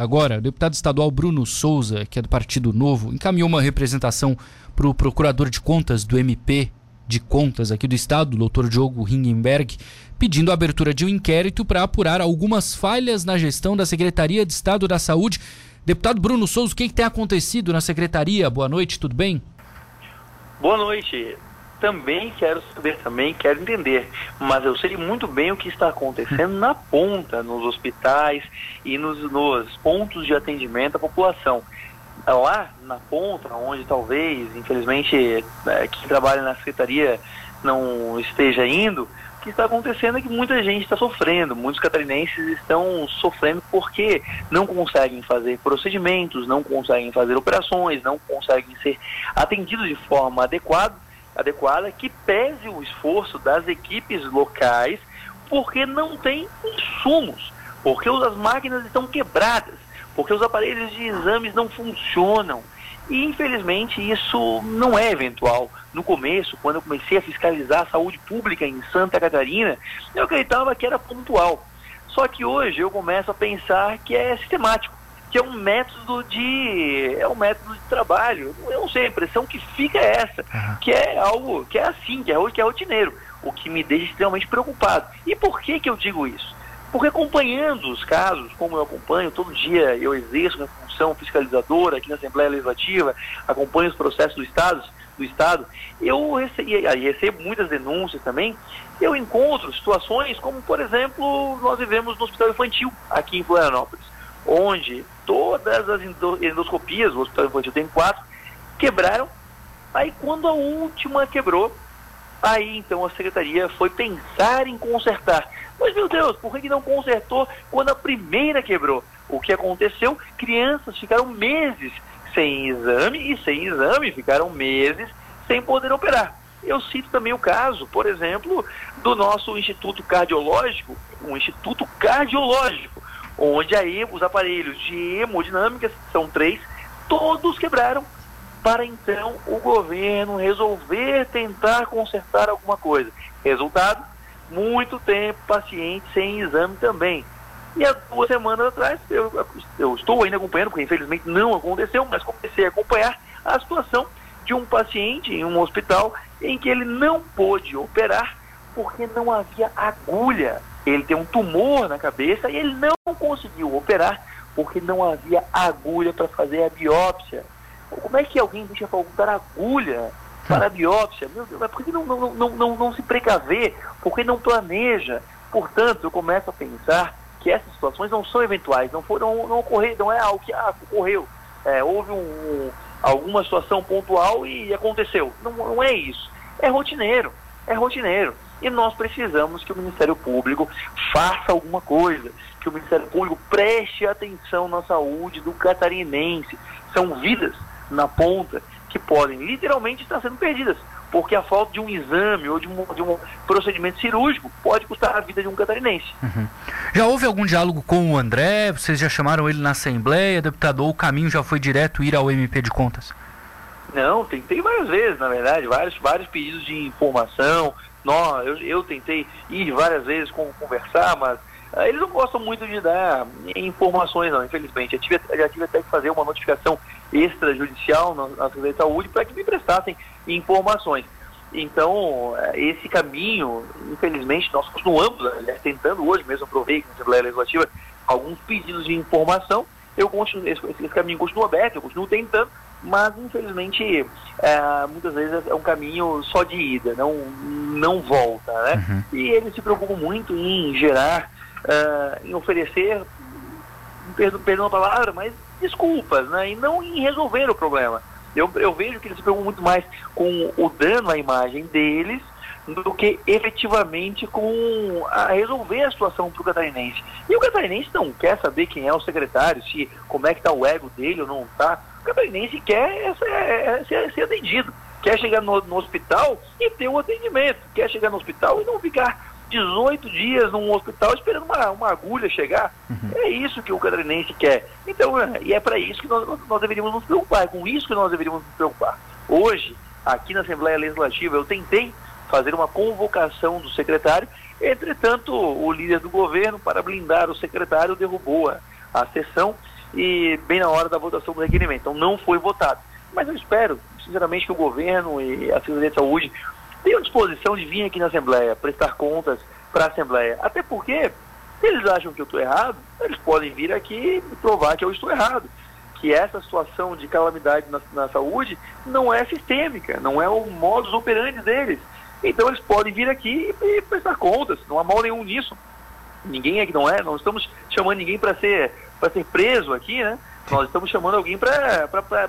agora, o deputado estadual Bruno Souza, que é do Partido Novo, encaminhou uma representação para o procurador de contas do MP de Contas aqui do Estado, o doutor Diogo Ringenberg, pedindo a abertura de um inquérito para apurar algumas falhas na gestão da Secretaria de Estado da Saúde. Deputado Bruno Souza, o que, que tem acontecido na Secretaria? Boa noite, tudo bem? Boa noite também quero saber, também quero entender, mas eu sei muito bem o que está acontecendo na ponta, nos hospitais e nos, nos pontos de atendimento à população. Lá na ponta, onde talvez, infelizmente, é, quem trabalha na secretaria não esteja indo, o que está acontecendo é que muita gente está sofrendo, muitos catarinenses estão sofrendo porque não conseguem fazer procedimentos, não conseguem fazer operações, não conseguem ser atendidos de forma adequada adequada que pese o esforço das equipes locais, porque não tem insumos, porque as máquinas estão quebradas, porque os aparelhos de exames não funcionam. E infelizmente isso não é eventual. No começo, quando eu comecei a fiscalizar a saúde pública em Santa Catarina, eu acreditava que era pontual. Só que hoje eu começo a pensar que é sistemático que é um método de é um método de trabalho. Eu não sei, a impressão que fica é essa, uhum. que é algo que é assim, que é, que é rotineiro, o que me deixa extremamente preocupado. E por que que eu digo isso? Porque acompanhando os casos, como eu acompanho, todo dia eu exerço minha função fiscalizadora aqui na Assembleia Legislativa, acompanho os processos do Estado, do Estado, eu recebo, recebo muitas denúncias também, eu encontro situações como, por exemplo, nós vivemos no Hospital Infantil aqui em Florianópolis onde todas as endoscopias, o hospital infantil tem quatro, quebraram. Aí quando a última quebrou, aí então a secretaria foi pensar em consertar. Mas meu Deus, por que não consertou quando a primeira quebrou? O que aconteceu? Crianças ficaram meses sem exame e sem exame ficaram meses sem poder operar. Eu cito também o caso, por exemplo, do nosso Instituto Cardiológico, um Instituto Cardiológico, onde aí os aparelhos de hemodinâmica, são três, todos quebraram, para então o governo resolver tentar consertar alguma coisa. Resultado, muito tempo paciente sem exame também. E há duas semanas atrás, eu, eu estou ainda acompanhando, porque infelizmente não aconteceu, mas comecei a acompanhar a situação de um paciente em um hospital em que ele não pôde operar porque não havia agulha ele tem um tumor na cabeça e ele não conseguiu operar porque não havia agulha para fazer a biópsia. Como é que alguém deixa faltar agulha para a biópsia? Meu Deus, mas por que não, não, não, não, não se precaver? Por que não planeja? Portanto, eu começo a pensar que essas situações não são eventuais, não foram, não ocorreram, não é algo que ah, ocorreu. É, houve um, alguma situação pontual e aconteceu. Não, não é isso. É rotineiro. É rotineiro. E nós precisamos que o Ministério Público faça alguma coisa, que o Ministério Público preste atenção na saúde do catarinense. São vidas na ponta que podem literalmente estar sendo perdidas, porque a falta de um exame ou de um, de um procedimento cirúrgico pode custar a vida de um catarinense. Uhum. Já houve algum diálogo com o André? Vocês já chamaram ele na Assembleia, deputado, ou o caminho já foi direto ir ao MP de Contas? Não, tentei várias vezes, na verdade, vários, vários pedidos de informação, nós, eu, eu tentei ir várias vezes com, conversar, mas uh, eles não gostam muito de dar informações, não, infelizmente. Já tive, já tive até que fazer uma notificação extrajudicial na, na Secretaria de Saúde para que me prestassem informações. Então, eh, esse caminho, infelizmente, nós continuamos né, tentando hoje mesmo, aprovei na Assembleia Legislativa alguns pedidos de informação. Eu continuo, esse, esse caminho continua aberto, eu continuo tentando, mas infelizmente é, muitas vezes é um caminho só de ida, não, não volta, né? Uhum. E eles se preocupam muito em gerar, uh, em oferecer, perdão, perdão a palavra, mas desculpas, né? E não em resolver o problema. Eu, eu vejo que eles se preocupam muito mais com o dano à imagem deles do que efetivamente com a resolver a situação para o catarinense. E o catarinense não quer saber quem é o secretário, se como é que está o ego dele ou não está. O catarinense quer ser, é, ser, ser atendido, quer chegar no, no, hospital e ter o um atendimento, quer chegar no hospital e não ficar 18 dias num hospital esperando uma, uma agulha chegar. Uhum. É isso que o catarinense quer. Então, é, e é para isso que nós, nós deveríamos nos preocupar, é com isso que nós deveríamos nos preocupar. Hoje, aqui na Assembleia Legislativa, eu tentei fazer uma convocação do secretário, entretanto, o líder do governo, para blindar o secretário, derrubou a, a sessão e bem na hora da votação do requerimento. Então não foi votado. Mas eu espero, sinceramente, que o governo e a Secretaria de Saúde tenham disposição de vir aqui na Assembleia, prestar contas para a Assembleia. Até porque, se eles acham que eu estou errado, eles podem vir aqui e provar que eu estou errado. Que essa situação de calamidade na, na saúde não é sistêmica, não é o modus operandi deles. Então eles podem vir aqui e prestar contas, não há mal nenhum nisso. Ninguém aqui não é, não estamos chamando ninguém para ser, ser preso aqui, né? Nós estamos chamando alguém para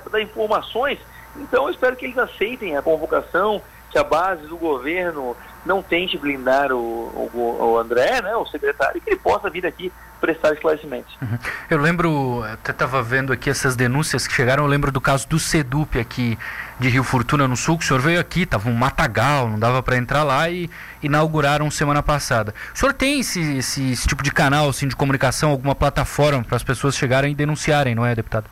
dar informações. Então eu espero que eles aceitem a convocação, que a base do governo não tente blindar o, o, o André, né, o secretário, que ele possa vir aqui prestar esclarecimentos. Uhum. Eu lembro, até estava vendo aqui essas denúncias que chegaram, eu lembro do caso do Sedup aqui de Rio Fortuna no Sul, que o senhor veio aqui, estava um matagal, não dava para entrar lá e inauguraram semana passada. O senhor tem esse, esse, esse tipo de canal assim, de comunicação, alguma plataforma para as pessoas chegarem e denunciarem, não é, deputado?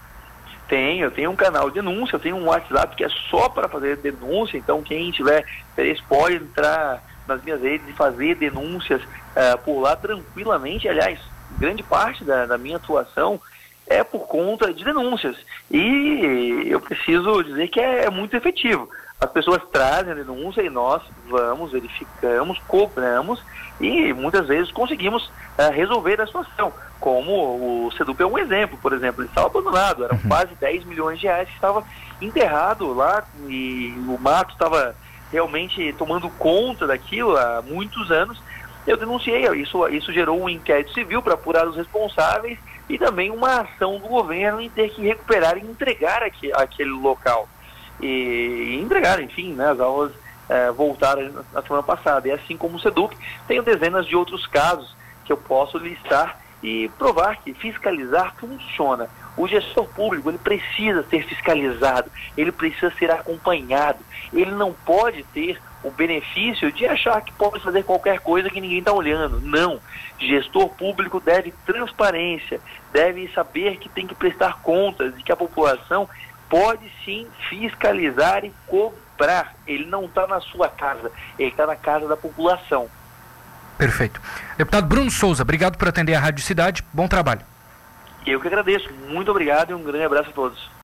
Tenho, eu tenho um canal de denúncia, eu tenho um WhatsApp que é só para fazer denúncia, então quem tiver interesse pode entrar nas minhas redes e fazer denúncias uh, por lá tranquilamente. Aliás, grande parte da, da minha atuação é por conta de denúncias. E eu preciso dizer que é, é muito efetivo. As pessoas trazem a denúncia e nós vamos, verificamos, cobramos e muitas vezes conseguimos uh, resolver a situação. Como o Sedup é um exemplo, por exemplo, ele estava abandonado, eram uhum. quase 10 milhões de reais que estava enterrado lá e o mato estava realmente tomando conta daquilo há muitos anos eu denunciei, isso, isso gerou um inquérito civil para apurar os responsáveis e também uma ação do governo em ter que recuperar e entregar aqui, aquele local. E, e entregar, enfim, né, as aulas é, voltaram na semana passada. E assim como o SEDUC, tenho dezenas de outros casos que eu posso listar e provar que fiscalizar funciona. O gestor público ele precisa ser fiscalizado, ele precisa ser acompanhado, ele não pode ter o benefício de achar que pode fazer qualquer coisa que ninguém está olhando. Não. Gestor público deve transparência, deve saber que tem que prestar contas e que a população pode sim fiscalizar e cobrar. Ele não está na sua casa, ele está na casa da população. Perfeito. Deputado Bruno Souza, obrigado por atender a Rádio Cidade. Bom trabalho. Eu que agradeço. Muito obrigado e um grande abraço a todos.